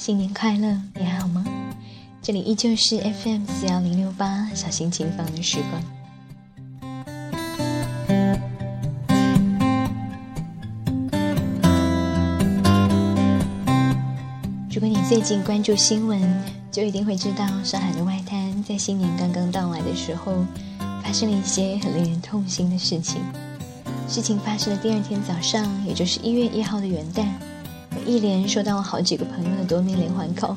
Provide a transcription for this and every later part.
新年快乐，你还好吗？这里依旧是 FM 四幺零六八小心情放的时光。如果你最近关注新闻，就一定会知道上海的外滩在新年刚刚到来的时候，发生了一些很令人痛心的事情。事情发生的第二天早上，也就是一月一号的元旦。一连收到了好几个朋友的多面连环扣，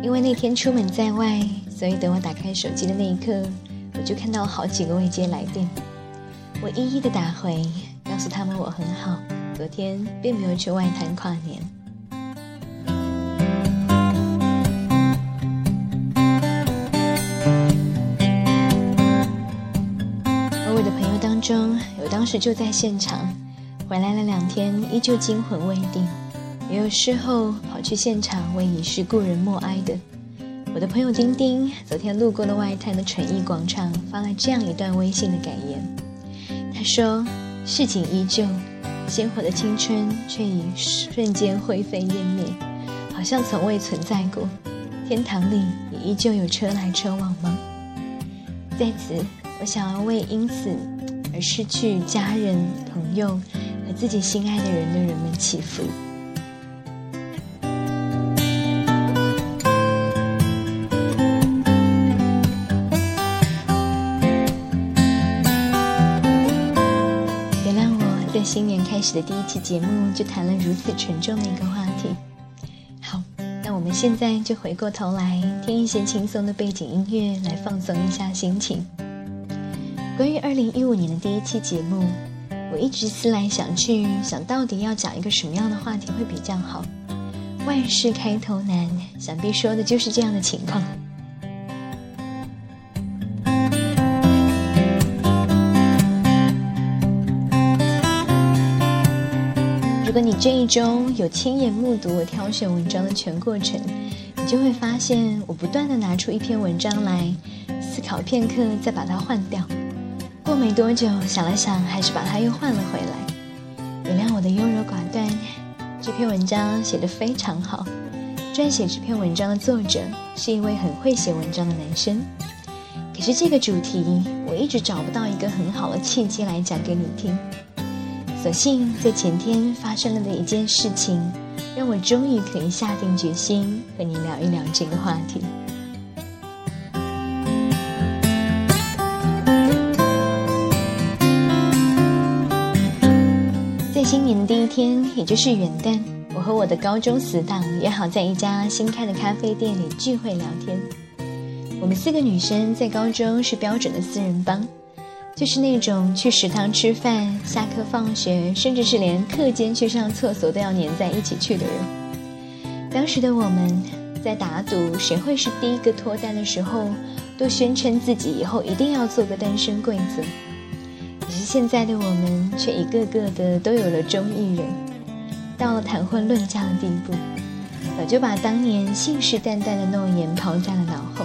因为那天出门在外，所以等我打开手机的那一刻，我就看到了好几个未接来电。我一一的打回，告诉他们我很好，昨天并没有去外滩跨年。而我的朋友当中，有当时就在现场，回来了两天依旧惊魂未定。也有事后跑去现场为已逝故人默哀的。我的朋友丁丁昨天路过了外滩的纯艺广场，发了这样一段微信的感言。他说：“市井依旧，鲜活的青春却已瞬间灰飞烟灭，好像从未存在过。天堂里也依旧有车来车往吗？”在此，我想要为因此而失去家人、朋友和自己心爱的人的人们祈福。开始的第一期节目就谈了如此沉重的一个话题。好，那我们现在就回过头来听一些轻松的背景音乐，来放松一下心情。关于二零一五年的第一期节目，我一直思来想去，想到底要讲一个什么样的话题会比较好。万事开头难，想必说的就是这样的情况。你这一周有亲眼目睹我挑选文章的全过程，你就会发现我不断的拿出一篇文章来思考片刻，再把它换掉。过没多久，想了想，还是把它又换了回来。原谅我的优柔寡断。这篇文章写得非常好，撰写这篇文章的作者是一位很会写文章的男生。可是这个主题，我一直找不到一个很好的契机来讲给你听。所幸在前天发生了的一件事情，让我终于可以下定决心和你聊一聊这个话题。在新年的第一天，也就是元旦，我和我的高中死党约好在一家新开的咖啡店里聚会聊天。我们四个女生在高中是标准的四人帮。就是那种去食堂吃饭、下课放学，甚至是连课间去上厕所都要黏在一起去的人。当时的我们在打赌谁会是第一个脱单的时候，都宣称自己以后一定要做个单身贵族。可是现在的我们却一个个的都有了中意人，到了谈婚论嫁的地步，早就把当年信誓旦旦的诺言抛在了脑后。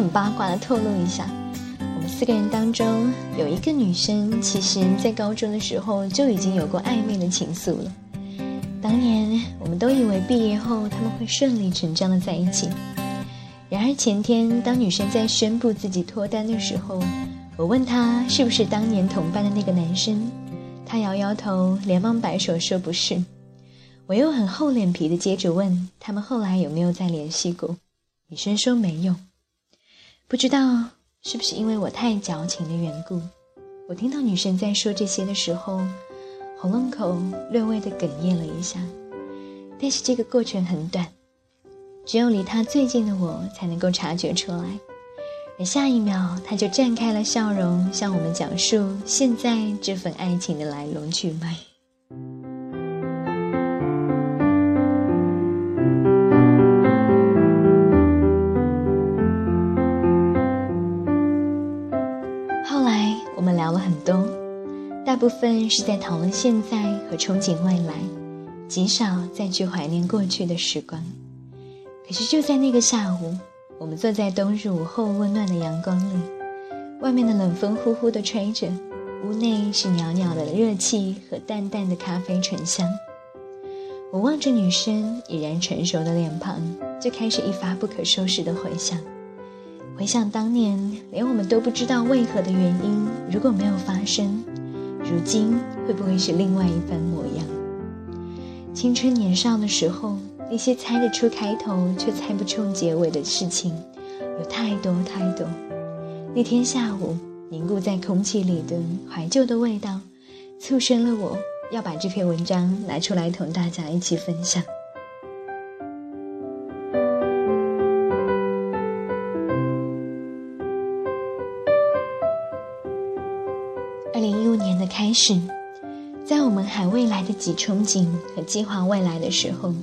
很八卦的透露一下，我们四个人当中有一个女生，其实在高中的时候就已经有过暧昧的情愫了。当年我们都以为毕业后他们会顺理成章的在一起，然而前天当女生在宣布自己脱单的时候，我问她是不是当年同班的那个男生，她摇摇头，连忙摆手说不是。我又很厚脸皮的接着问他们后来有没有再联系过，女生说没有。不知道是不是因为我太矫情的缘故，我听到女生在说这些的时候，喉咙口略微的哽咽了一下。但是这个过程很短，只有离她最近的我才能够察觉出来。而下一秒，她就绽开了笑容，向我们讲述现在这份爱情的来龙去脉。部分是在讨论现在和憧憬未来，极少再去怀念过去的时光。可是就在那个下午，我们坐在冬日午后温暖的阳光里，外面的冷风呼呼地吹着，屋内是袅袅的热气和淡淡的咖啡醇香。我望着女生已然成熟的脸庞，就开始一发不可收拾的回想。回想当年，连我们都不知道为何的原因，如果没有发生，如今会不会是另外一番模样？青春年少的时候，那些猜得出开头却猜不出结尾的事情，有太多太多。那天下午，凝固在空气里的怀旧的味道，促生了我要把这篇文章拿出来同大家一起分享。是，在我们还未来得及憧憬和计划未来的时候，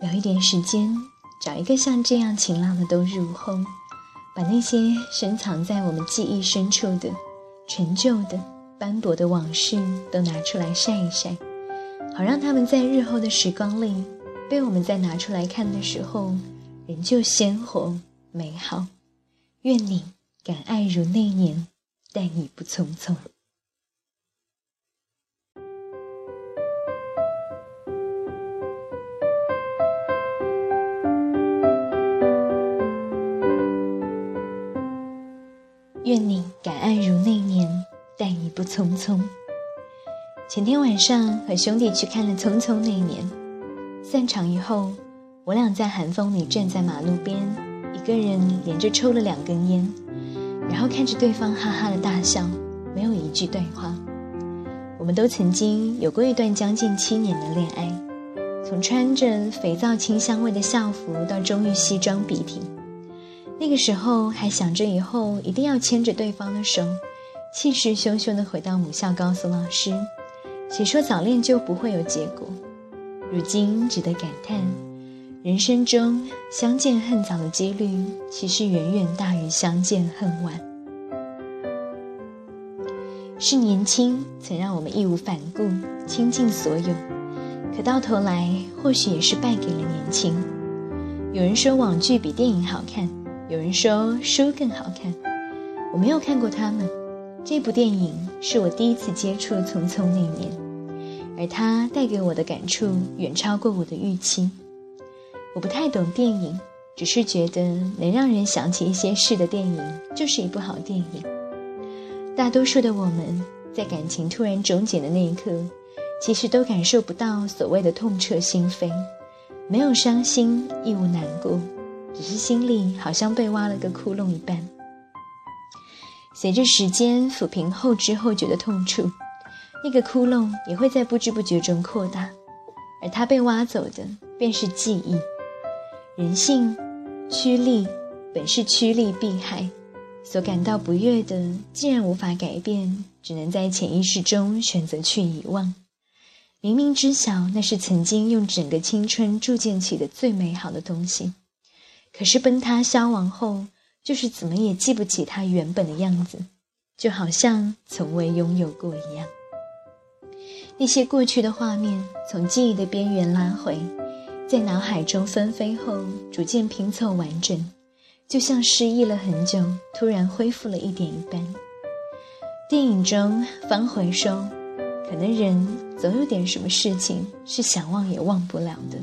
留一点时间，找一个像这样晴朗的冬日午后。把那些深藏在我们记忆深处的陈旧的斑驳的往事都拿出来晒一晒，好让他们在日后的时光里，被我们再拿出来看的时候，仍旧鲜活美好。愿你敢爱如那年，但已不匆匆。愿你敢爱如那年，但已不匆匆。前天晚上和兄弟去看了《匆匆那年》，散场以后，我俩在寒风里站在马路边，一个人连着抽了两根烟，然后看着对方哈哈的大笑，没有一句对话。我们都曾经有过一段将近七年的恋爱，从穿着肥皂清香味的校服到终于西装笔挺。那个时候还想着以后一定要牵着对方的手，气势汹汹地回到母校告诉老师，谁说早恋就不会有结果？如今只得感叹，人生中相见恨早的几率其实远远大于相见恨晚。是年轻曾让我们义无反顾倾尽所有，可到头来或许也是败给了年轻。有人说网剧比电影好看。有人说书更好看，我没有看过他们。这部电影是我第一次接触《匆匆那年》，而它带给我的感触远超过我的预期。我不太懂电影，只是觉得能让人想起一些事的电影就是一部好电影。大多数的我们在感情突然终结的那一刻，其实都感受不到所谓的痛彻心扉，没有伤心，亦无难过。只是心里好像被挖了个窟窿一般，随着时间抚平后知后觉的痛处，那个窟窿也会在不知不觉中扩大，而它被挖走的便是记忆。人性趋利本是趋利避害，所感到不悦的，既然无法改变，只能在潜意识中选择去遗忘。明明知晓那是曾经用整个青春铸建起的最美好的东西。可是崩塌消亡后，就是怎么也记不起它原本的样子，就好像从未拥有过一样。那些过去的画面从记忆的边缘拉回，在脑海中纷飞后，逐渐拼凑完整，就像失忆了很久，突然恢复了一点一般。电影中方回说：“可能人总有点什么事情是想忘也忘不了的。”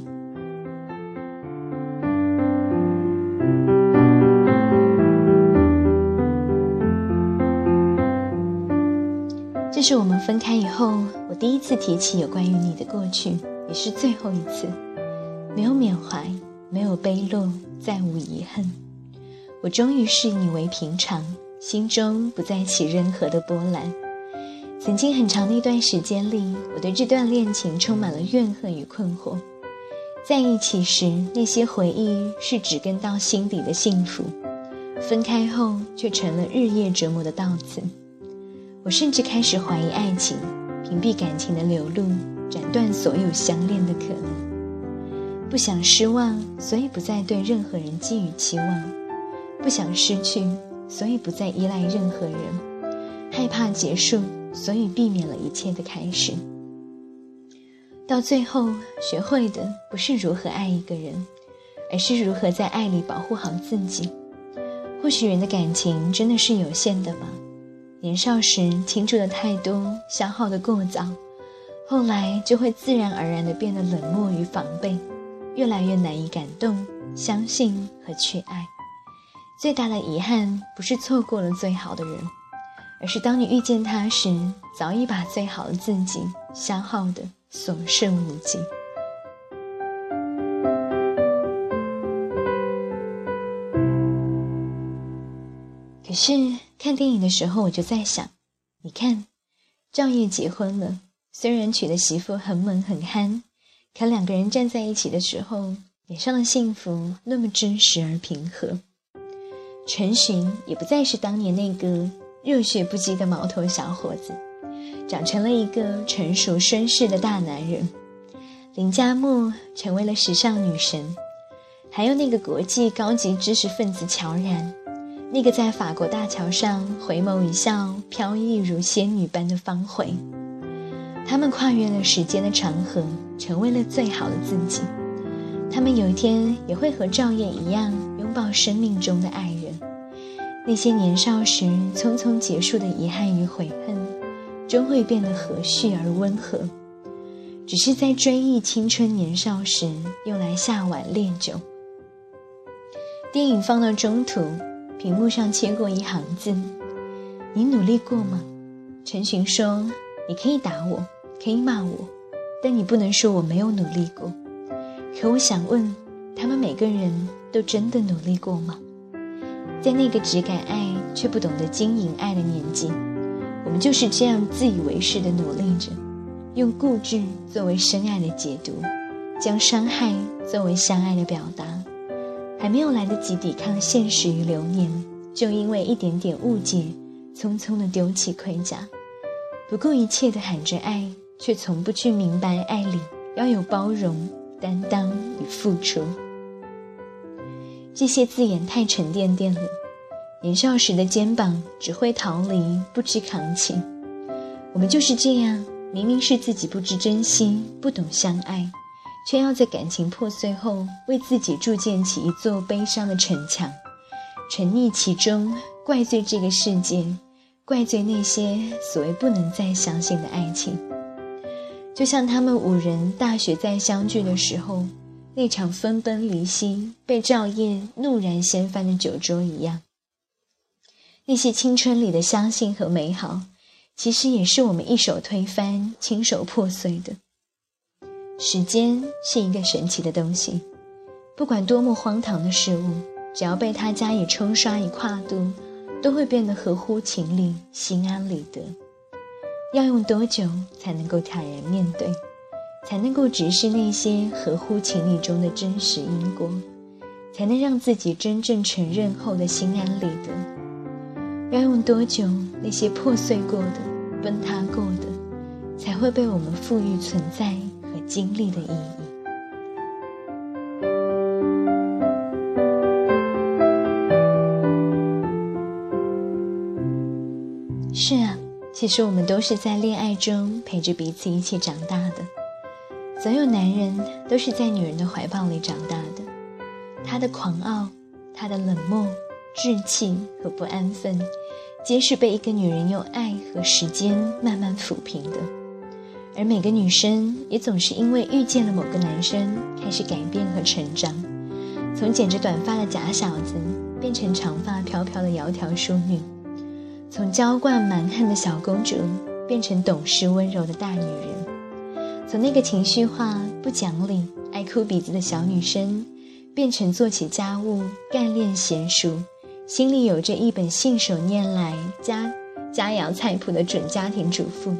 这是我们分开以后，我第一次提起有关于你的过去，也是最后一次。没有缅怀，没有悲落，再无遗恨。我终于视你为平常，心中不再起任何的波澜。曾经很长的一段时间里，我对这段恋情充满了怨恨与困惑。在一起时，那些回忆是植根到心底的幸福；分开后，却成了日夜折磨的稻子。我甚至开始怀疑爱情，屏蔽感情的流露，斩断所有相恋的可能。不想失望，所以不再对任何人寄予期望；不想失去，所以不再依赖任何人；害怕结束，所以避免了一切的开始。到最后，学会的不是如何爱一个人，而是如何在爱里保护好自己。或许人的感情真的是有限的吧。年少时倾注的太多，消耗的过早，后来就会自然而然的变得冷漠与防备，越来越难以感动、相信和去爱。最大的遗憾不是错过了最好的人，而是当你遇见他时，早已把最好的自己消耗的所剩无几。可是看电影的时候，我就在想，你看，赵烨结婚了，虽然娶的媳妇很猛很憨，可两个人站在一起的时候，脸上的幸福那么真实而平和。陈寻也不再是当年那个热血不羁的毛头小伙子，长成了一个成熟绅士的大男人。林佳木成为了时尚女神，还有那个国际高级知识分子乔然。那个在法国大桥上回眸一笑、飘逸如仙女般的方茴，他们跨越了时间的长河，成为了最好的自己。他们有一天也会和赵烨一样，拥抱生命中的爱人。那些年少时匆匆结束的遗憾与悔恨，终会变得和煦而温和。只是在追忆青春年少时，用来下碗烈酒。电影放到中途。屏幕上切过一行字：“你努力过吗？”陈寻说：“你可以打我，可以骂我，但你不能说我没有努力过。”可我想问，他们每个人都真的努力过吗？在那个只敢爱却不懂得经营爱的年纪，我们就是这样自以为是的努力着，用固执作为深爱的解读，将伤害作为相爱的表达。还没有来得及抵抗现实与流年，就因为一点点误解，匆匆的丢弃盔甲，不顾一切的喊着爱，却从不去明白爱里要有包容、担当与付出。这些字眼太沉甸甸了，年少时的肩膀只会逃离，不知扛起。我们就是这样，明明是自己不知珍惜，不懂相爱。却要在感情破碎后，为自己筑建起一座悲伤的城墙，沉溺其中，怪罪这个世界，怪罪那些所谓不能再相信的爱情。就像他们五人大学再相聚的时候，那场分崩离析被赵烨怒然掀翻的酒桌一样。那些青春里的相信和美好，其实也是我们一手推翻、亲手破碎的。时间是一个神奇的东西，不管多么荒唐的事物，只要被它加以冲刷与跨度，都会变得合乎情理、心安理得。要用多久才能够坦然面对，才能够直视那些合乎情理中的真实因果，才能让自己真正承认后的心安理得？要用多久，那些破碎过的、崩塌过的，才会被我们赋予存在？经历的意义。是啊，其实我们都是在恋爱中陪着彼此一起长大的。所有男人都是在女人的怀抱里长大的，他的狂傲、他的冷漠、稚气和不安分，皆是被一个女人用爱和时间慢慢抚平的。而每个女生也总是因为遇见了某个男生，开始改变和成长，从剪着短发的假小子变成长发飘飘的窈窕淑女，从娇惯蛮横的小公主变成懂事温柔的大女人，从那个情绪化、不讲理、爱哭鼻子的小女生，变成做起家务、干练娴熟、心里有着一本信手拈来家家肴菜谱的准家庭主妇。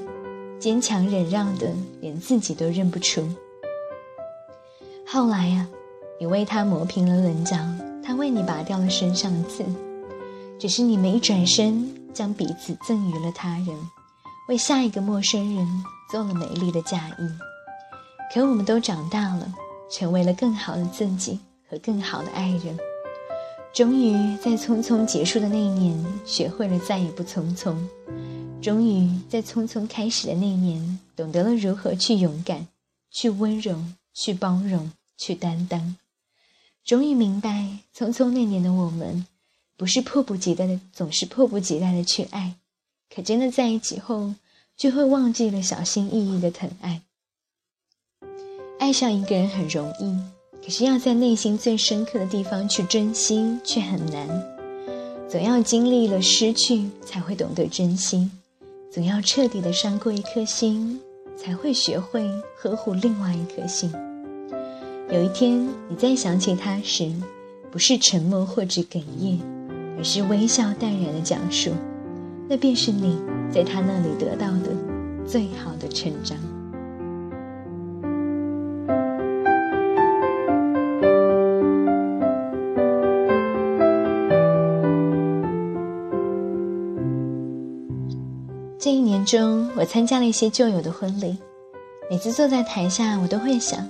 坚强忍让的，连自己都认不出。后来呀，你为他磨平了棱角，他为你拔掉了身上的刺，只是你们一转身，将彼此赠予了他人，为下一个陌生人做了美丽的嫁衣。可我们都长大了，成为了更好的自己和更好的爱人。终于在匆匆结束的那一年，学会了再也不匆匆。终于在匆匆开始的那年，懂得了如何去勇敢、去温柔、去包容、去担当。终于明白，匆匆那年的我们，不是迫不及待的，总是迫不及待的去爱，可真的在一起后，就会忘记了小心翼翼的疼爱。爱上一个人很容易，可是要在内心最深刻的地方去珍惜却很难。总要经历了失去，才会懂得珍惜；总要彻底的伤过一颗心，才会学会呵护另外一颗心。有一天你再想起他时，不是沉默或者哽咽，而是微笑淡然的讲述，那便是你在他那里得到的最好的成长。中，我参加了一些旧友的婚礼。每次坐在台下，我都会想，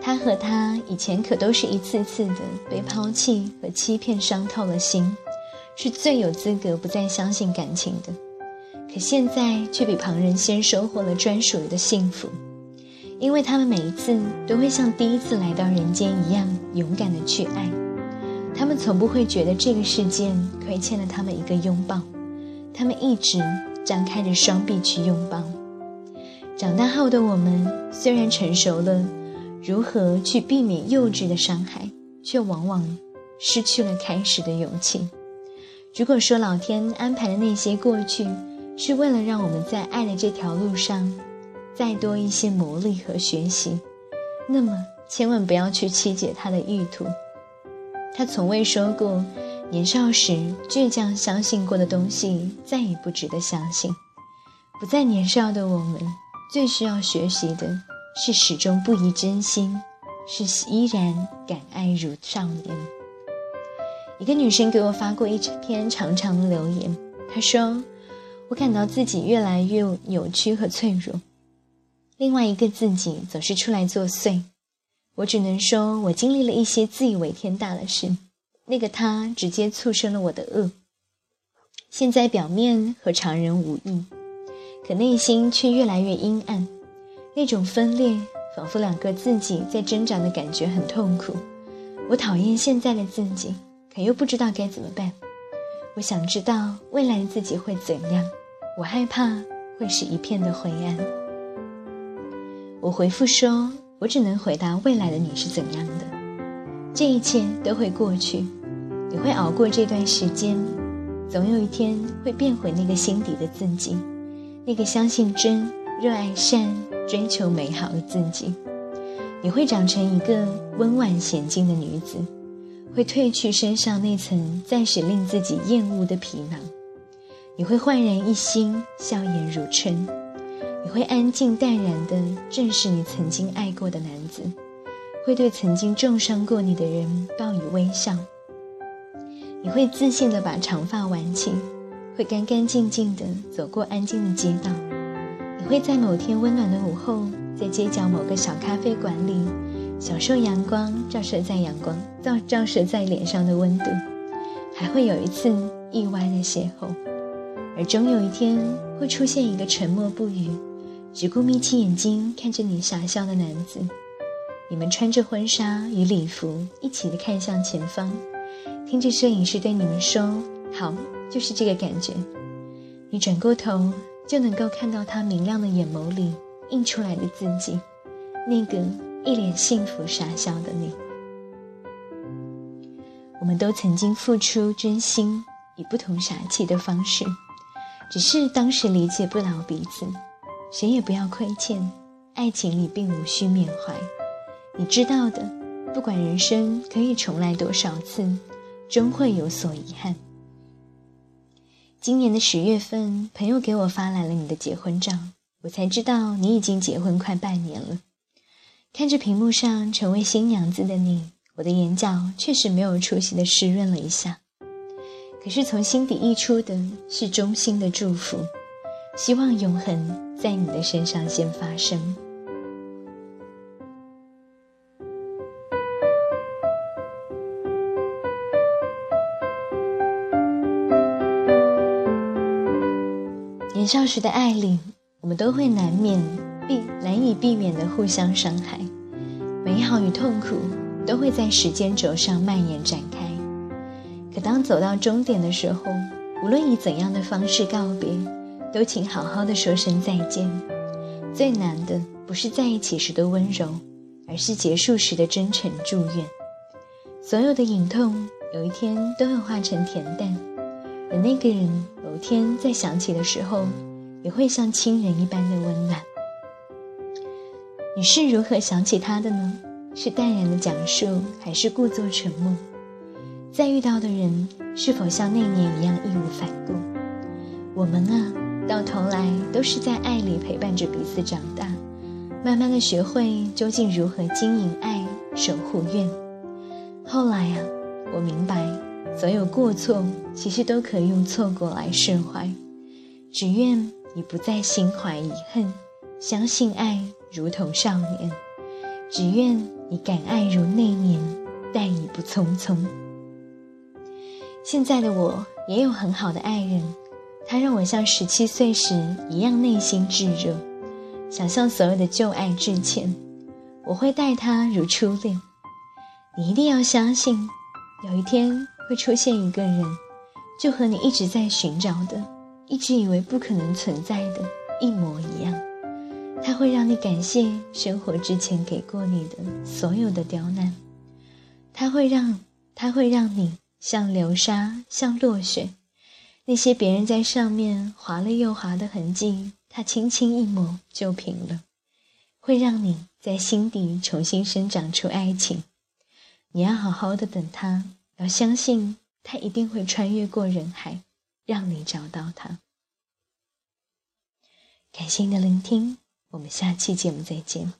他和他以前可都是一次次的被抛弃和欺骗伤透了心，是最有资格不再相信感情的。可现在却比旁人先收获了专属的幸福，因为他们每一次都会像第一次来到人间一样勇敢的去爱。他们从不会觉得这个世界亏欠了他们一个拥抱，他们一直。张开着双臂去拥抱。长大后的我们虽然成熟了，如何去避免幼稚的伤害，却往往失去了开始的勇气。如果说老天安排的那些过去，是为了让我们在爱的这条路上再多一些磨砺和学习，那么千万不要去曲解他的意图。他从未说过。年少时倔强相信过的东西，再也不值得相信。不再年少的我们，最需要学习的是始终不移真心，是依然敢爱如少年。一个女生给我发过一篇长长的留言，她说：“我感到自己越来越扭曲和脆弱，另外一个自己总是出来作祟。我只能说，我经历了一些自以为天大的事。”那个他直接促生了我的恶，现在表面和常人无异，可内心却越来越阴暗。那种分裂，仿佛两个自己在挣扎的感觉，很痛苦。我讨厌现在的自己，可又不知道该怎么办。我想知道未来的自己会怎样，我害怕会是一片的灰暗。我回复说：“我只能回答未来的你是怎样的，这一切都会过去。”你会熬过这段时间，总有一天会变回那个心底的自己，那个相信真、热爱善、追求美好的自己。你会长成一个温婉娴静的女子，会褪去身上那层暂时令自己厌恶的皮囊。你会焕然一新，笑颜如春。你会安静淡然地正视你曾经爱过的男子，会对曾经重伤过你的人报以微笑。你会自信地把长发挽起，会干干净净地走过安静的街道。你会在某天温暖的午后，在街角某个小咖啡馆里，享受阳光照射在阳光照照射在脸上的温度。还会有一次意外的邂逅，而终有一天会出现一个沉默不语，只顾眯起眼睛看着你傻笑的男子。你们穿着婚纱与礼服，一起的看向前方。听着摄影师对你们说：“好，就是这个感觉。”你转过头，就能够看到他明亮的眼眸里映出来的自己，那个一脸幸福傻笑的你。我们都曾经付出真心，以不同傻气的方式，只是当时理解不了彼此，谁也不要亏欠。爱情里并无需缅怀，你知道的。不管人生可以重来多少次。终会有所遗憾。今年的十月份，朋友给我发来了你的结婚照，我才知道你已经结婚快半年了。看着屏幕上成为新娘子的你，我的眼角确实没有出息的湿润了一下。可是从心底溢出的是衷心的祝福，希望永恒在你的身上先发生。少时的爱里，我们都会难免避难以避免的互相伤害，美好与痛苦都会在时间轴上蔓延展开。可当走到终点的时候，无论以怎样的方式告别，都请好好的说声再见。最难的不是在一起时的温柔，而是结束时的真诚祝愿。所有的隐痛，有一天都会化成恬淡，而那个人某天再想起的时候，也会像亲人一般的温暖。你是如何想起他的呢？是淡然的讲述，还是故作沉默？再遇到的人，是否像那年一样义无反顾？我们啊，到头来都是在爱里陪伴着彼此长大，慢慢的学会究竟如何经营爱，守护怨。后来啊，我明白，所有过错其实都可以用错过来释怀。只愿你不再心怀遗恨，相信爱如同少年。只愿你敢爱如那年，待已不匆匆。现在的我也有很好的爱人，他让我像十七岁时一样内心炙热，想向所有的旧爱致歉。我会待他如初恋。你一定要相信，有一天会出现一个人，就和你一直在寻找的、一直以为不可能存在的一模一样。他会让你感谢生活之前给过你的所有的刁难，他会让他会让你。像流沙，像落雪，那些别人在上面划了又划的痕迹，他轻轻一抹就平了，会让你在心底重新生长出爱情。你要好好的等他，要相信他一定会穿越过人海，让你找到他。感谢你的聆听，我们下期节目再见。